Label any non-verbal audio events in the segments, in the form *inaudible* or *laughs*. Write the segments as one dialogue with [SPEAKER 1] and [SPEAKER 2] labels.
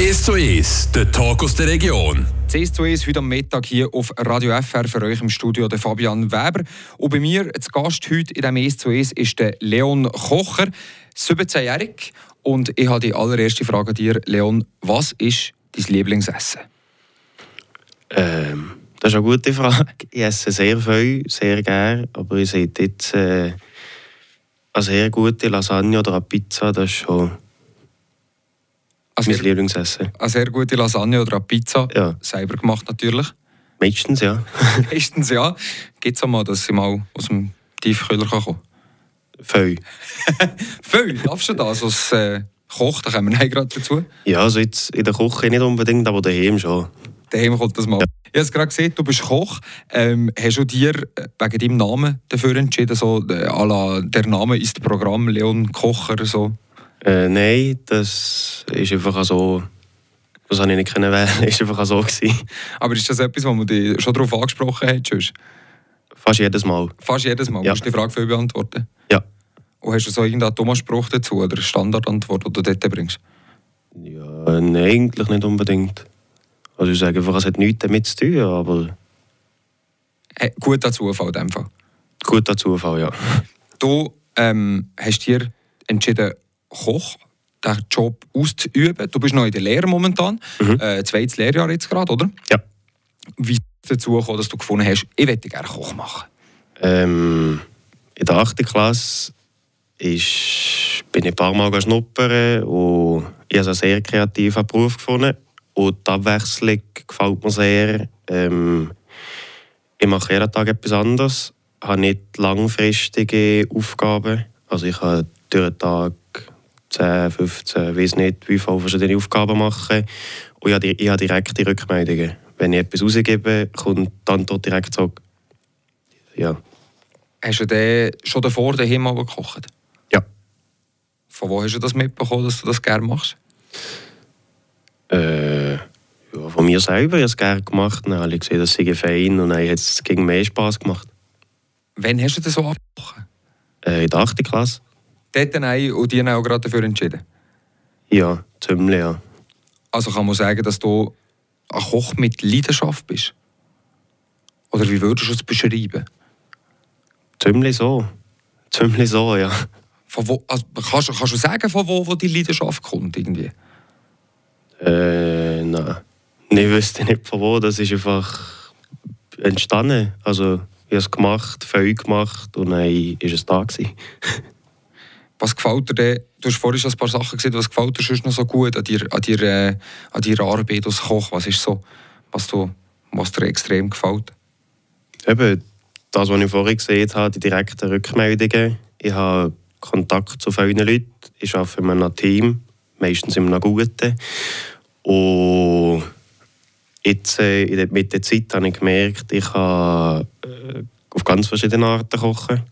[SPEAKER 1] 1 zu 1, der Talk aus der Region.
[SPEAKER 2] CS zu 1 heute am Mittag hier auf Radio FR für euch im Studio der Fabian Weber. Und bei mir zu Gast heute in diesem 1 zu 1 ist der Leon Kocher, 17-jährig. Und ich habe die allererste Frage an dir, Leon. Was ist dein Lieblingsessen?
[SPEAKER 3] Ähm, das ist eine gute Frage. Ich esse sehr viel, sehr gerne, aber ich sehe jetzt äh, eine sehr gute Lasagne oder eine Pizza, das ist schon
[SPEAKER 2] Also,
[SPEAKER 3] mein Lieblingsessen.
[SPEAKER 2] eine sehr gute Lasagne oder eine Pizza,
[SPEAKER 3] Ja.
[SPEAKER 2] selber gemacht natürlich.
[SPEAKER 3] Meistens, ja. *laughs*
[SPEAKER 2] Meistens ja. Gibt es auch mal, dass sie mal aus dem Tiefkühler kann kommen
[SPEAKER 3] Viel. *laughs*
[SPEAKER 2] Viel, darfst du das als äh, Koch? Da kommen wir gerade dazu.
[SPEAKER 3] Ja, also jetzt in der Küche nicht unbedingt, aber daheim schon.
[SPEAKER 2] Daheim kommt das mal. Ich habe es gerade gesehen, du bist Koch. Ähm, hast du dir äh, wegen deinem Namen dafür entschieden, so äh, la, der Name ist Programm, Leon Kocher, so?
[SPEAKER 3] Äh, nein, das ist einfach so. Das habe ich nicht können wählen. *laughs* Das war einfach so. Gewesen.
[SPEAKER 2] Aber ist das etwas, wo man dich schon darauf angesprochen hat? sonst?
[SPEAKER 3] Fast jedes Mal.
[SPEAKER 2] Fast jedes Mal.
[SPEAKER 3] Ja.
[SPEAKER 2] Musst du die Frage viel beantworten?
[SPEAKER 3] Ja.
[SPEAKER 2] Und hast du so irgendeinen dummen Spruch dazu oder eine Standardantwort, die du dort bringst?
[SPEAKER 3] Ja, nein, eigentlich nicht unbedingt. Also ich sage einfach, es hat nichts damit zu tun, aber
[SPEAKER 2] Hey, guter Zufall in dem Fall.
[SPEAKER 3] guter Zufall, ja.
[SPEAKER 2] Du ähm, hast dir entschieden, Koch, den Job auszuüben. Du bist noch in der Lehre momentan.
[SPEAKER 3] Mhm.
[SPEAKER 2] Äh, zweites Lehrjahr jetzt gerade, oder?
[SPEAKER 3] Ja.
[SPEAKER 2] Wie dazu gekommen, dass du gefunden hast, ich möchte gerne Koch machen?
[SPEAKER 3] Ähm, in der 8. Klasse ist, bin ich ein paar Mal schnuppern und ich habe einen sehr kreativen Beruf gefunden. Und die Abwechslung gefällt mir sehr. Ähm, ich mache jeden Tag etwas anderes, habe nicht langfristige Aufgaben. Also ich kann durch den Tag 10, 15, weiß nicht, wie viele verschiedene Aufgaben machen. Und ich habe, ich habe direkte Rückmeldungen. Wenn ich etwas rausgebe, kommt die Antwort direkt zurück. Ja.
[SPEAKER 2] Hast du denn schon davor daheim mal gekocht?
[SPEAKER 3] Ja.
[SPEAKER 2] Von wo hast du das mitbekommen, dass du das gerne machst?
[SPEAKER 3] Äh, ja, von mir selber. Ich habe es gerne gemacht. Dann habe ich gesehen, dass sie fein und dann hat es gegen mehr Spass gemacht.
[SPEAKER 2] Wann hast du das so angekocht?
[SPEAKER 3] Äh, in der 8. Klasse?
[SPEAKER 2] Dort nein und die auch gerade dafür entschieden.
[SPEAKER 3] Ja, ziemlich, ja.
[SPEAKER 2] Also kann man sagen, dass du ein Koch mit Leidenschaft bist? Oder wie würdest du es beschreiben?
[SPEAKER 3] Ziemlich so. Ziemlich so, ja.
[SPEAKER 2] Von wo, also kannst, du- kannst du sagen, von wo, wo die Leidenschaft kommt? Irgendwie?
[SPEAKER 3] Äh, nein. Ich wüsste nicht von wo. Das ist einfach entstanden. Also, ich habe es gemacht, viel gemacht und dann war es da. *laughs*
[SPEAKER 2] Was gefällt dir denn? Du hast vorhin schon ein paar Sachen gesehen, was gefällt dir sonst noch so gut an dir, an dir, äh, an deiner Arbeit als Koch? Was ist so, was, du, was dir extrem gefällt?
[SPEAKER 3] Eben, das, was ich vorhin gesehen habe, die direkten Rückmeldungen. Ich habe Kontakt zu vielen Leuten. Ich arbeite in einem Team, meistens in einem guten. Und jetzt, äh, mit der Zeit habe ich gemerkt, ich kann äh, auf ganz verschiedene Arten kochen.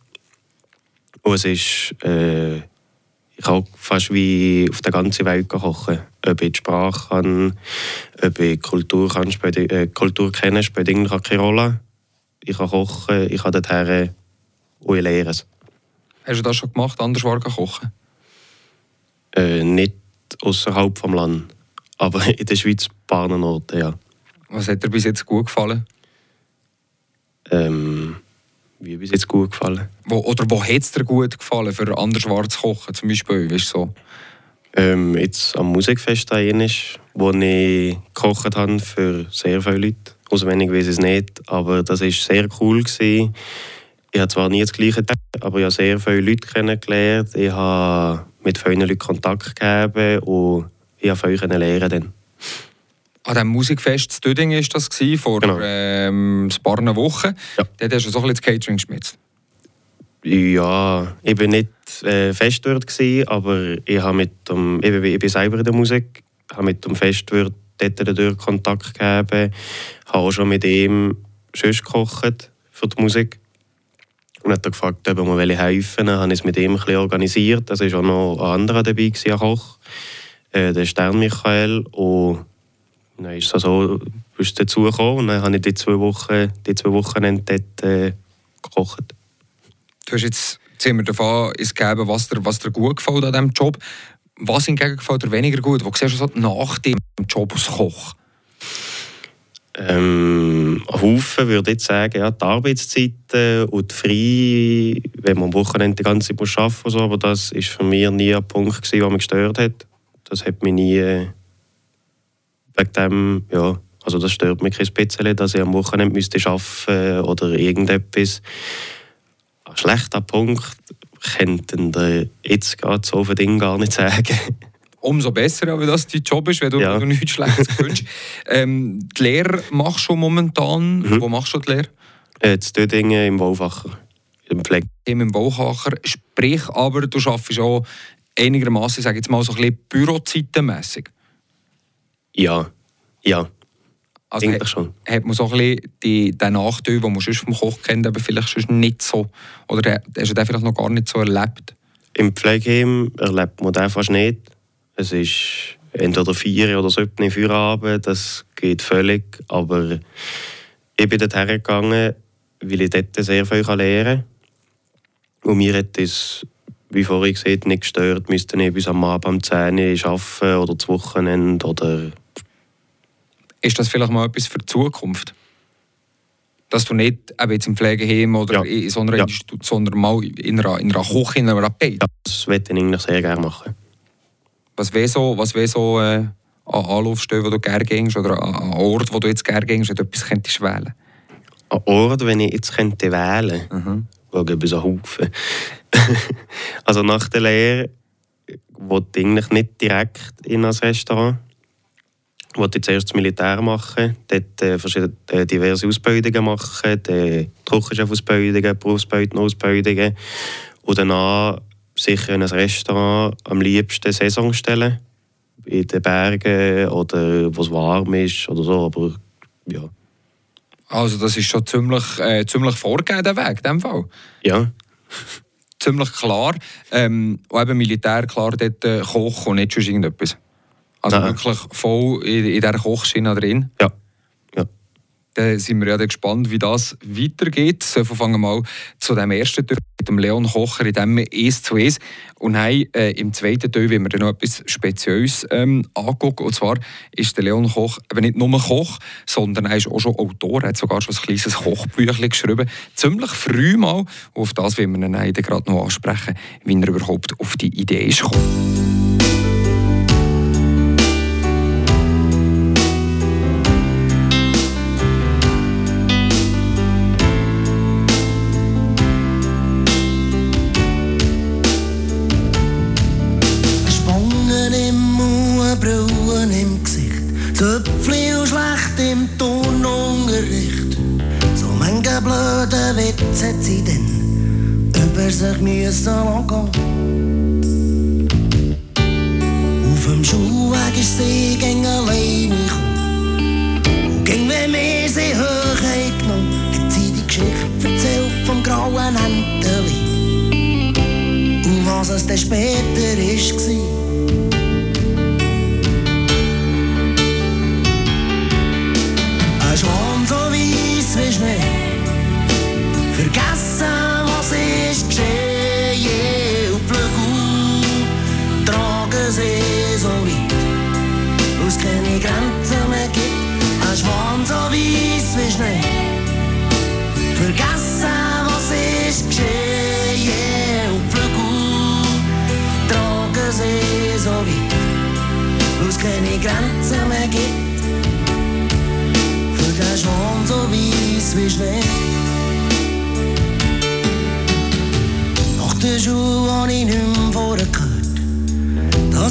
[SPEAKER 3] Und es ist, äh, ich kann fast wie auf der ganzen Welt kochen. Ob ich die Sprache kann, ob ich die Kultur, kann, spielt, äh, Kultur kenne, spielt eigentlich keine Rolle. Ich kann kochen, ich kann dorthin und ich lehre es.
[SPEAKER 2] Hast du das schon gemacht, anders war kochen?
[SPEAKER 3] Äh, nicht außerhalb vom Land, aber *laughs* in der Schweiz ein paar Orten, ja.
[SPEAKER 2] Was hat dir bis jetzt gut gefallen?
[SPEAKER 3] Ähm, wie bis jetzt gut gefallen.
[SPEAKER 2] Wo, oder wo hat es dir gut gefallen, für anders war zu kochen? Zum Beispiel, weißt so.
[SPEAKER 3] Ähm, jetzt am Musikfest ist, wo ich gekocht habe für sehr viele Leute. Auswendig weiß ich es nicht, aber das war sehr cool. Gewesen. Ich habe zwar nie das Gleiche gedacht, aber ich habe sehr viele Leute kennengelernt. Ich habe mit vielen Leuten Kontakt gegeben und ich habe von euch lernen.
[SPEAKER 2] An diesem Musikfest in Döding war das, gewesen, vor
[SPEAKER 3] Genau.
[SPEAKER 2] ähm, ein paar Wochen.
[SPEAKER 3] Ja.
[SPEAKER 2] Dort hast du so ein bisschen das Catering geschmitzt.
[SPEAKER 3] Ja, ich bin nicht äh, fest dort gewesen, aber ich habe mit dem, ich bin, ich bin selber in der Musik, habe mit dem Festwirt dort dadurch Kontakt gegeben, habe auch schon mit ihm sonst gekocht für die Musik und hat er gefragt, ob er mir helfen will. Dann habe ich es mit ihm ein bisschen organisiert. Es war auch noch ein anderer dabei, ein Koch, äh, der Stern Michael und dann ist es so, ist dazu gekommen und dann habe ich die zwei Wochen, die zwei Wochen dort äh, gekocht.
[SPEAKER 2] Du hast jetzt ziemlich davon ins gegeben, was dir, was dir gut gefällt an diesem Job. Was hingegen gefällt dir weniger gut? Wo siehst du so nach dem Job als Koch?
[SPEAKER 3] Ähm, Haufen würde ich sagen, ja, die Arbeitszeiten und die Frei, wenn man am Wochenende die ganze Zeit muss arbeiten muss, so, aber das war für mich nie ein Punkt, gewesen, der mich gestört hat. Das hat mich nie äh, wegen dem, ja, also das stört mich ein bisschen, dass ich am Wochenende müsste arbeiten oder irgendetwas. Ein schlechter Punkt könnten ihr jetzt gerade so für Dinge gar nicht sagen.
[SPEAKER 2] Umso besser, weil das dein Job ist, wenn du,
[SPEAKER 3] Ja.
[SPEAKER 2] du nichts Schlechtes wünschst. *laughs* ähm, die Lehre machst du momentan.
[SPEAKER 3] Mhm.
[SPEAKER 2] Wo machst du die Lehre?
[SPEAKER 3] Äh, zu Dödingen im Wolfacher, im Pflege.
[SPEAKER 2] Im Bauhacher. Sprich aber, du arbeitest auch einigermaßen, sage jetzt mal, so ein bisschen bürozeitenmässig.
[SPEAKER 3] Ja, ja,
[SPEAKER 2] Also
[SPEAKER 3] eigentlich
[SPEAKER 2] hat,
[SPEAKER 3] schon.
[SPEAKER 2] hat man so ein bisschen die, den Nachteil, den man sonst vom Koch kennt, aber vielleicht sonst nicht so. Oder hast du den vielleicht noch gar nicht so erlebt?
[SPEAKER 3] Im Pflegeheim erlebt man das fast nicht. Es ist entweder vier oder sieben Feierabend, das geht völlig. Aber ich bin dort hergegangen, weil ich dort sehr viel lernen kann. Und mir hat es, wie vorhin gesagt, nicht gestört, müsste ich bis am Abend um 10 Uhr arbeiten oder das Wochenende oder
[SPEAKER 2] Ist das vielleicht mal etwas für die Zukunft? Dass du nicht eben jetzt im Pflegeheim oder
[SPEAKER 3] Ja.
[SPEAKER 2] in so einer
[SPEAKER 3] Ja.
[SPEAKER 2] Institution, sondern mal in einer, in einer Küche, in einer Bett.
[SPEAKER 3] das möchte ich eigentlich sehr gerne machen.
[SPEAKER 2] Was wäre so, was wär so äh, an Anlaufstellen, wo du gerne gehst oder an Ort, wo du jetzt gerne gehst, wenn du etwas könntest wählen?
[SPEAKER 3] An Ort, wenn ich jetzt könnte wählen könnte,
[SPEAKER 2] Mhm.
[SPEAKER 3] Schauen wir so Haufen. *laughs* also nach der Lehre wollte ich eigentlich nicht direkt in ein Restaurant. Ich wollte zuerst das Militär machen, dort äh, verschiedene, äh, diverse Ausbildungen machen, die Trockenchef-Ausbildungen, Berufsbildner-Ausbildungen und danach sicher in ein Restaurant am liebsten Saison stellen. In den Bergen oder wo es warm ist oder so, aber ja.
[SPEAKER 2] Also das ist schon ziemlich, äh, ziemlich vorgegeben, der Weg, in dem Fall.
[SPEAKER 3] Ja,
[SPEAKER 2] Ziemlich klar. Ähm, und eben Militär, klar, dort äh, Koch und nicht schon irgendetwas. Also
[SPEAKER 3] Nein.
[SPEAKER 2] wirklich voll in, in dieser Kochschiene drin.
[SPEAKER 3] ja, ja.
[SPEAKER 2] Dann sind wir ja dann gespannt, wie das weitergeht. So, fangen wir mal zu dem ersten Teil mit dem Leon Kocher in dem «Es zu Es». Und haben, äh, im zweiten Teil wollen wir dann noch etwas Spezielles ähm, angucken. Und zwar ist der Leon Koch eben nicht nur Koch, sondern er ist auch schon Autor. Er hat sogar schon ein kleines Kochbüchlein geschrieben. Ziemlich früh mal. Und auf das wollen wir ihn dann gerade noch ansprechen, wie er überhaupt auf die Idee ist gekommen.
[SPEAKER 4] Zöpfli und schlecht im Turnunterricht. So manche blöde Witze hat sie denn über sich müssen lassen Auf dem Schulweg ist sie gegen alleine gekommen. Und ging, wenn wir sie hoch haben genommen, hat sie die Geschichte erzählt vom grauen Enteli. Und was es dann später ist, war.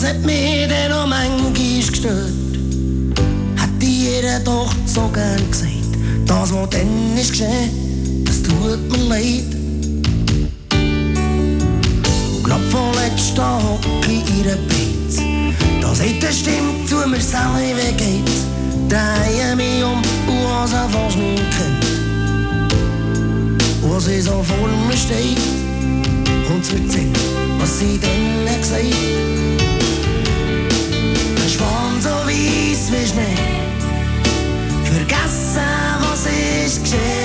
[SPEAKER 4] Hat mich dann noch manchmal gestört. Hätte jeder doch so gern gesagt. Das, was dann ist geschehen, das tut mir leid. Grad vorletzt da hock ich in ihrer Beiz. Da sagt eine Stimme zu mir selber, wie geht's? Drehe mich um und was er fast nicht kennt. Und sie so vor mir steht und erzählt, was sie denn hat gesagt. Weiss wie Schnee. Vergessen, was ist geschehen.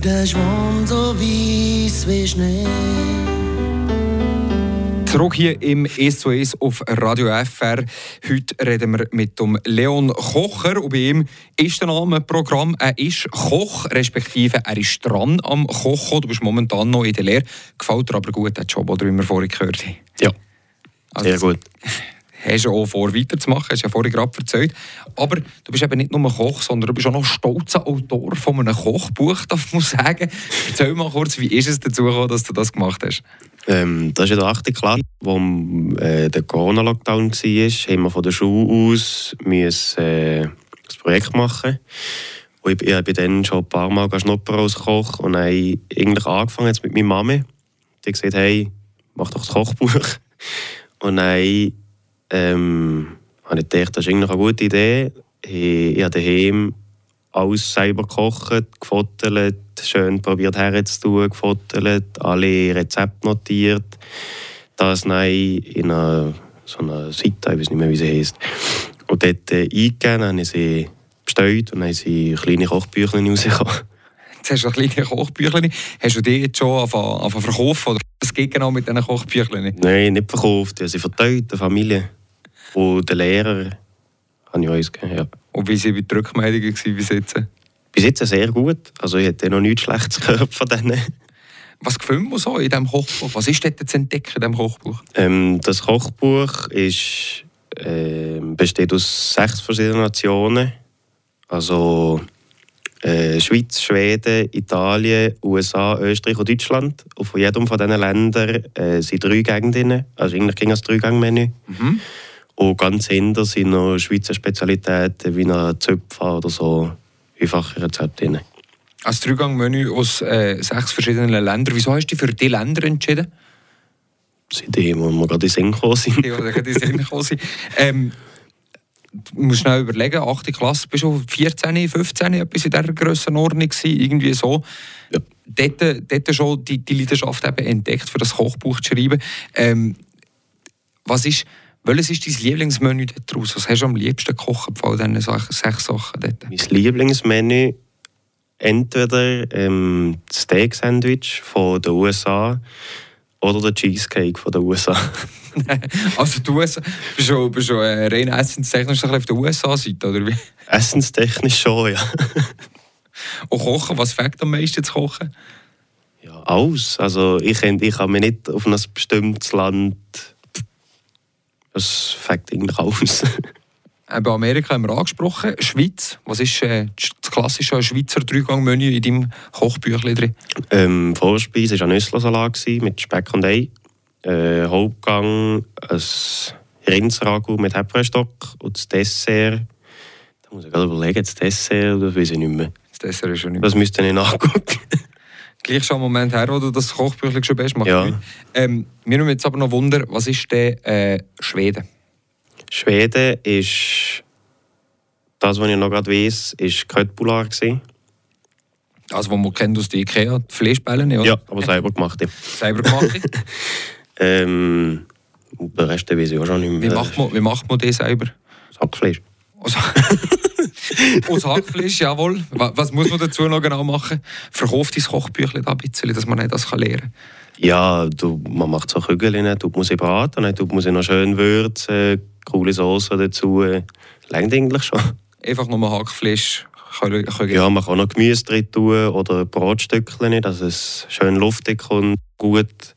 [SPEAKER 4] Für den Schwarm so weiss wie Schnee.
[SPEAKER 2] Zurück hier im S2S auf Radio FR. Heute reden wir mit dem Leon Kocher. Und bei ihm ist der Name Programm. Er ist Koch, respektive er ist dran am Kochen. Du bist momentan noch in der Lehre. Gefällt dir aber gut, der Job, den wir vorhin gehört haben.
[SPEAKER 3] Ja,
[SPEAKER 2] Also,
[SPEAKER 3] sehr gut.
[SPEAKER 2] Hast du auch vor, weiterzumachen, hast ja vorhin gerade erzählt. Aber du bist eben nicht nur Koch, sondern du bist auch noch stolzer Autor von einem Kochbuch, *laughs* darf man sagen. Erzähl mal kurz, wie ist es dazu gekommen, dass du das gemacht hast?
[SPEAKER 3] Ähm, das ist in der 8. Klasse, wo äh, der Corona-Lockdown war, haben wir von der Schule aus müssen, äh, das Projekt machen. Und ich, ich bin dann schon ein paar Mal schnuppern als Koch und habe eigentlich angefangen jetzt mit meiner Mama. Die hat gesagt, hey, mach doch das Kochbuch. Und dann ähm, habe ich gedacht, das ist eigentlich eine gute Idee. Ich, ich habe daheim alles selber gekocht, gefottelt, schön probiert herzutun, gefottelt, alle Rezepte notiert. Das dann in einer, so einer Seite, ich weiß nicht mehr, wie sie heisst. Und dort äh, eingegeben, habe ich sie bestellt und dann sind kleine Kochbüchlein rausgekommen. *laughs*
[SPEAKER 2] Jetzt hast du ein kleines Kochbüchlein. Hast du die jetzt schon angefangen angefangen zu verkaufen? Oder was geht genau mit diesen Kochbüchlein?
[SPEAKER 3] Nein, nicht verkauft, ich habe sie verteilt, der Familie. Und der Lehrer habe ich uns gegeben, ja.
[SPEAKER 2] Und wie waren die Rückmeldungen bis jetzt?
[SPEAKER 3] Bis jetzt sehr gut. Also ich hätte noch nichts Schlechtes gehört von denen.
[SPEAKER 2] Was gefällt mir so in diesem Kochbuch? Was ist dort zu entdecken in diesem Kochbuch?
[SPEAKER 3] Ähm, das Kochbuch ist, ähm, besteht aus sechs verschiedenen Nationen. Also äh, Schweiz, Schweden, Italien, USA, Österreich und Deutschland. Und von jedem von diesen Ländern äh, sind drei Gänge drin. Also eigentlich ging es Drei-Gang-Menü. Und ganz hinter sind noch Schweizer Spezialitäten wie ein Zöpfer oder so einfache Rezepte drin.
[SPEAKER 2] Als Dreigang-Menü aus äh, sechs verschiedenen Ländern. Wieso hast du dich für diese Länder entschieden?
[SPEAKER 3] Die, wo wir gerade in Sinn gekommen sind.
[SPEAKER 2] Die, die gerade in Sinn gekommen sind. Ähm, du musst schnell überlegen, 8. Klasse, bist du 14, 15, etwas in dieser Grössenordnung gewesen, irgendwie so.
[SPEAKER 3] Ja.
[SPEAKER 2] Dort, dort schon die, die Leidenschaft eben entdeckt, für das Kochbuch zu schreiben. Ähm, was ist, welches ist dein Lieblingsmenü daraus? Was hast du am liebsten gekocht von all diesen Sachen- sechs Sachen dort?
[SPEAKER 3] Mein Lieblingsmenü entweder ähm, das Steak-Sandwich von den USA oder der Cheesecake von den USA. *laughs* *laughs*
[SPEAKER 2] also du bist schon, bist schon äh, rein essenstechnisch auf der USA-Seite, oder wie?
[SPEAKER 3] Essenstechnisch schon, ja. *laughs*
[SPEAKER 2] Und kochen, was fängt am meisten zu kochen?
[SPEAKER 3] ja alles. Also ich, ich kann mich nicht auf ein bestimmtes Land... Das fängt eigentlich aus.
[SPEAKER 2] Eben Amerika haben wir angesprochen. Schweiz, was ist äh, das klassische Schweizer Dreigang-Menü in deinem Kochbüchlein drin?
[SPEAKER 3] ähm, Vorspeise war ein Nüsslersalat mit Speck und Ei. Äh, Hauptgang ein Rindsragout mit Heprenstock und das Dessert... Da muss ich gerade überlegen, das Dessert, das weiß ich nicht mehr.
[SPEAKER 2] Das Dessert ist schon nicht mehr.
[SPEAKER 3] Das müsste ich nachgucken.
[SPEAKER 2] Gleich schon einen Moment her, wo du das Kochbüchlein schon bist.
[SPEAKER 3] Ja.
[SPEAKER 2] Ähm, mir nimmt jetzt aber noch Wunder, was ist denn äh, Schweden?
[SPEAKER 3] Schweden ist... Das, was ich noch gerade weiss, ist Köttbullar.
[SPEAKER 2] Also, was man kennt aus der Ikea, die Fleischbälle, oder?
[SPEAKER 3] Ja, aber selber gemacht. *laughs*
[SPEAKER 2] Selber gemacht. *laughs*
[SPEAKER 3] Ähm, den Rest weiß ich auch schon nicht mehr.
[SPEAKER 2] Wie macht man, wie macht man das selber?
[SPEAKER 3] Hackfleisch.
[SPEAKER 2] Aus, *laughs* aus Hackfleisch, jawohl. Wa- Was muss man dazu noch genau machen? Verkauft dein Kochbüchlein da ein bisschen, dass man nicht das kann lernen kann?
[SPEAKER 3] Ja, du, man macht so Kügeln, tut man sie braten, tut man sie noch schön würzen, coole Soße dazu. Längt eigentlich schon.
[SPEAKER 2] Einfach nur Hackfleisch können, können
[SPEAKER 3] Ja, man kann noch Gemüse drin tun oder Brotstückchen, dass es schön luftig kommt, gut.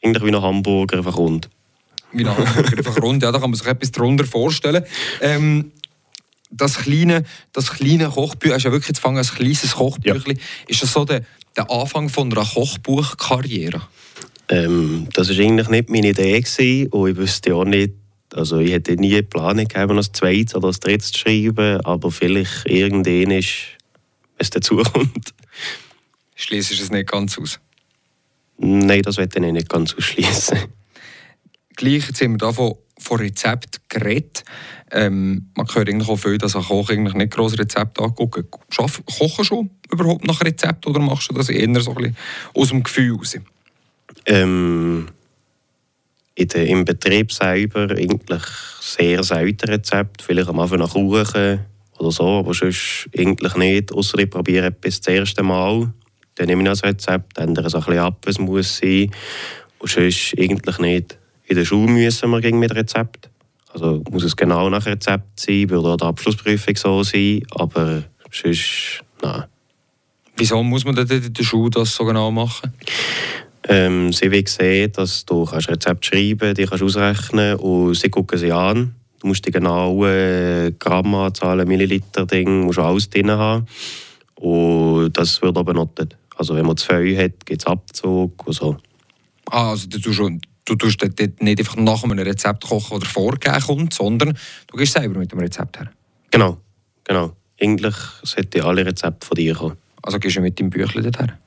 [SPEAKER 3] Irgendwie wie ein Hamburger, einfach rund.
[SPEAKER 2] wie ein Hamburger, einfach rund. Ja, da kann man sich etwas darunter vorstellen. Ähm, das kleine, das kleine Kochbuch, hast ja wirklich jetzt fangen als kleines Kochbüchlein. Ist das so der, der Anfang von einer Kochbuchkarriere?
[SPEAKER 3] Ähm, das war eigentlich nicht meine Idee gewesen, und ich wüsste auch nicht, also ich hätte nie Planung gegeben, noch ein zweites oder ein drittes zu schreiben, aber vielleicht irgendwann ist, wenn es dazu kommt.
[SPEAKER 2] Schließlich ist es nicht ganz aus.
[SPEAKER 3] Nein, das werde ich nicht ganz ausschließen.
[SPEAKER 2] Gleich jetzt haben wir da von, Rezept geredet. Ähm, man hört eigentlich auch viel, dass ein Koch eigentlich nicht groß Rezept angucken. Schaff, kochen schon überhaupt nach Rezept oder machst du das eher so aus dem Gefühl raus?
[SPEAKER 3] Ähm, in der, Im Betrieb selber eigentlich sehr selten Rezept. Vielleicht am Anfang nach Kuchen oder so, aber sonst eigentlich nicht. Außer ich probiere etwas das erste Mal. Dann nehme ich das Rezept, ändere es ein bisschen ab, was muss sein. Und sonst eigentlich nicht. In der Schule müssen wir gegen mit Rezept. Also muss es genau nach Rezept sein, würde auch die Abschlussprüfung so sein. Aber sonst, nein.
[SPEAKER 2] Wieso muss man denn in der Schule das so genau machen?
[SPEAKER 3] Ähm, sie will sehen, dass du kannst Rezept schreiben die kannst ausrechnen und sie gucken sie an. Du musst die genauen Grammanzahlen, Milliliter Ding, musst alles drin haben. Und das wird auch benotet. Also wenn man zu viel hat, gibt es Abzug und so.
[SPEAKER 2] Ah, also du, schon- du tust dort nicht einfach nach einem Rezept kochen oder vorgegeben kommt, sondern du gehst selber mit dem Rezept her.
[SPEAKER 3] Genau, genau. Eigentlich sollten alle Rezepte von dir kommen.
[SPEAKER 2] Also gehst du mit deinem Büchlein dort her.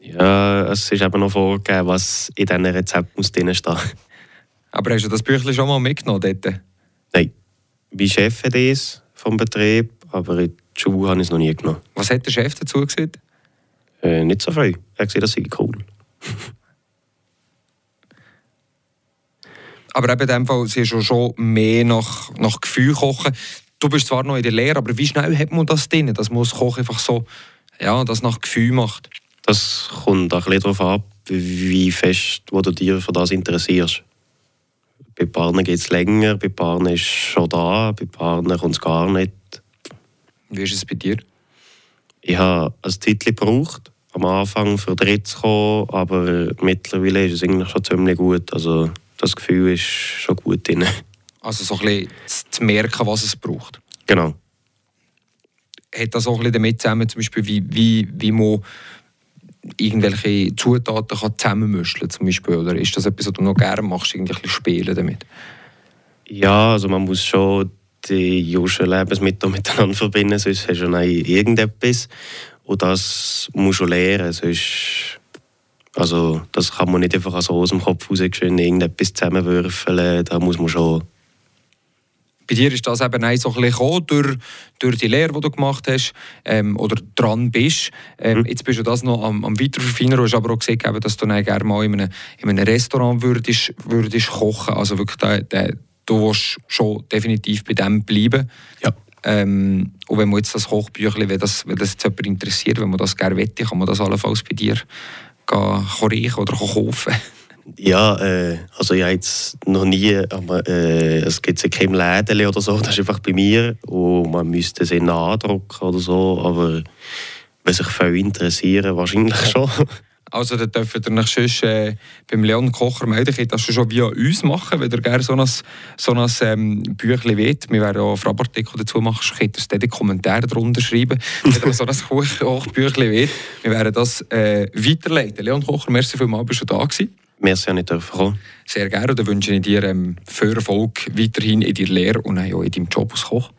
[SPEAKER 3] Ja, es ist eben noch vorgegeben, was in diesen Rezept muss drin stehen. *laughs*
[SPEAKER 2] Aber hast du das Büchlein schon mal mitgenommen dort?
[SPEAKER 3] Nein, wie Chef hat es vom Betrieb, aber in die Schule habe ich es noch nie genommen.
[SPEAKER 2] Was hat der Chef dazu gesagt?
[SPEAKER 3] Äh, nicht so viel. Er hat gesagt, das sei cool.
[SPEAKER 2] Aber eben in dem Fall, sie ist schon, schon mehr nach, nach Gefühl kochen. Du bist zwar noch in der Lehre, aber wie schnell hat man das drin, dass man das Kochen einfach so, ja, das nach Gefühl macht?
[SPEAKER 3] Das kommt auch ein bisschen darauf ab, wie fest wo du dich für das interessierst. Bei Paaren geht es länger, bei Paaren ist es schon da, bei Paaren kommt es gar nicht.
[SPEAKER 2] Wie ist es bei dir?
[SPEAKER 3] Ich habe ein Zeit gebraucht, am Anfang für drin zu kommen, aber mittlerweile ist es eigentlich schon ziemlich gut. Also das Gefühl ist schon gut drin.
[SPEAKER 2] Also so ein bisschen zu- merken, was es braucht.
[SPEAKER 3] Genau.
[SPEAKER 2] Hat das auch ein bisschen damit zusammen, zum Beispiel, wie, wie, wie man irgendwelche Zutaten kann zusammenmischen zum Beispiel? Oder ist das etwas, was du noch gerne machst, irgendwie ein bisschen spielen damit?
[SPEAKER 3] Ja, also man muss schon die jüdischen Lebensmittel miteinander verbinden, sonst hast du noch irgendetwas. Und das musst du lernen, sonst... Also das kann man nicht einfach so aus dem Kopf raus schön irgendetwas zusammenwürfeln, da muss man schon...
[SPEAKER 2] Bei dir ist das eben auch so ein bisschen gekommen, durch, durch die Lehre, die du gemacht hast ähm, oder dran bist. Ähm, Jetzt bist du das noch am, am Weiterverfeinern. Du hast aber auch gesehen, eben, dass du dann gerne mal in einem, in einem Restaurant würdest, würdest kochen. Also wirklich, da, da, du willst schon definitiv bei dem bleiben.
[SPEAKER 3] Ja.
[SPEAKER 2] Ähm, und wenn man jetzt das Kochbüchlein, wenn das, wenn das jetzt jemand interessiert, wenn man das gerne wette, kann man das allenfalls bei dir reichen oder kaufen.
[SPEAKER 3] Ja, äh, also ich habe jetzt noch nie, aber, äh, es gibt ja kein Läden oder so, das ist einfach bei mir und man müsste es in andrucken oder so, aber wenn sich viele interessieren, wahrscheinlich schon.
[SPEAKER 2] Also dann dürft ihr euch sonst äh, beim Leon Kocher melden, könnt das schon via uns machen, wenn ihr gerne so ein, so ein ähm, Büchlein wollt. Wir werden auch Frabartikel dazu machen, könnt ihr es dann in die Kommentare darunter schreiben, *laughs* wenn ihr so ein Koch- Kochbüchlein wollt. Wir werden das äh, weiterleiten. Leon Kocher, merci vielmals, bist du da gewesen.
[SPEAKER 3] Merci an nicht dürfen kommen.
[SPEAKER 2] Sehr gerne und dann wünsche ich dir ähm, viel Erfolg weiterhin in deiner Lehre und auch in deinem Job als Koch.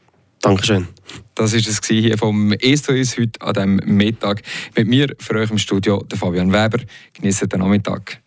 [SPEAKER 3] Dankeschön.
[SPEAKER 2] Das war es hier vom «Es zu uns» heute an diesem Mittag. Mit mir für euch im Studio, der Fabian Weber. Genießt den Nachmittag. Ciao.